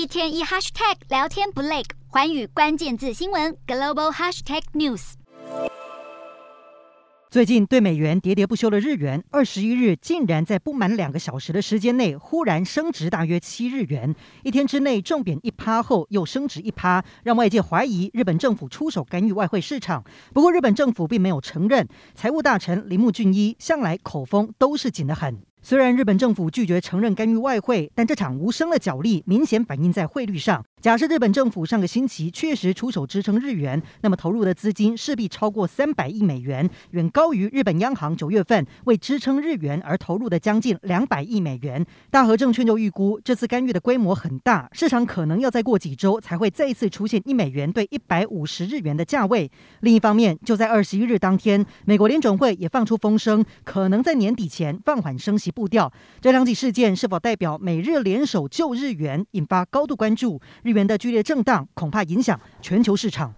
一天一 hashtag 聊天不累，寰宇关键字新闻 global hashtag news。最近对美元喋喋不休的日元，二十一日竟然在不满两个小时的时间内忽然升值大约七日元，一天之内重贬一趴后又升值一趴，让外界怀疑日本政府出手干预外汇市场。不过日本政府并没有承认，财务大臣铃木俊一向来口风都是紧得很。虽然日本政府拒绝承认干预外汇，但这场无声的角力明显反映在汇率上。假设日本政府上个星期确实出手支撑日元，那么投入的资金势必超过三百亿美元，远高于日本央行九月份为支撑日元而投入的将近两百亿美元。大和证券就预估，这次干预的规模很大，市场可能要再过几周才会再一次出现一美元兑一百五十日元的价位。另一方面，就在二十一日当天，美国联准会也放出风声，可能在年底前放缓升息步调。这两起事件是否代表美日联手救日元，引发高度关注？日元的剧烈震荡恐怕影响全球市场。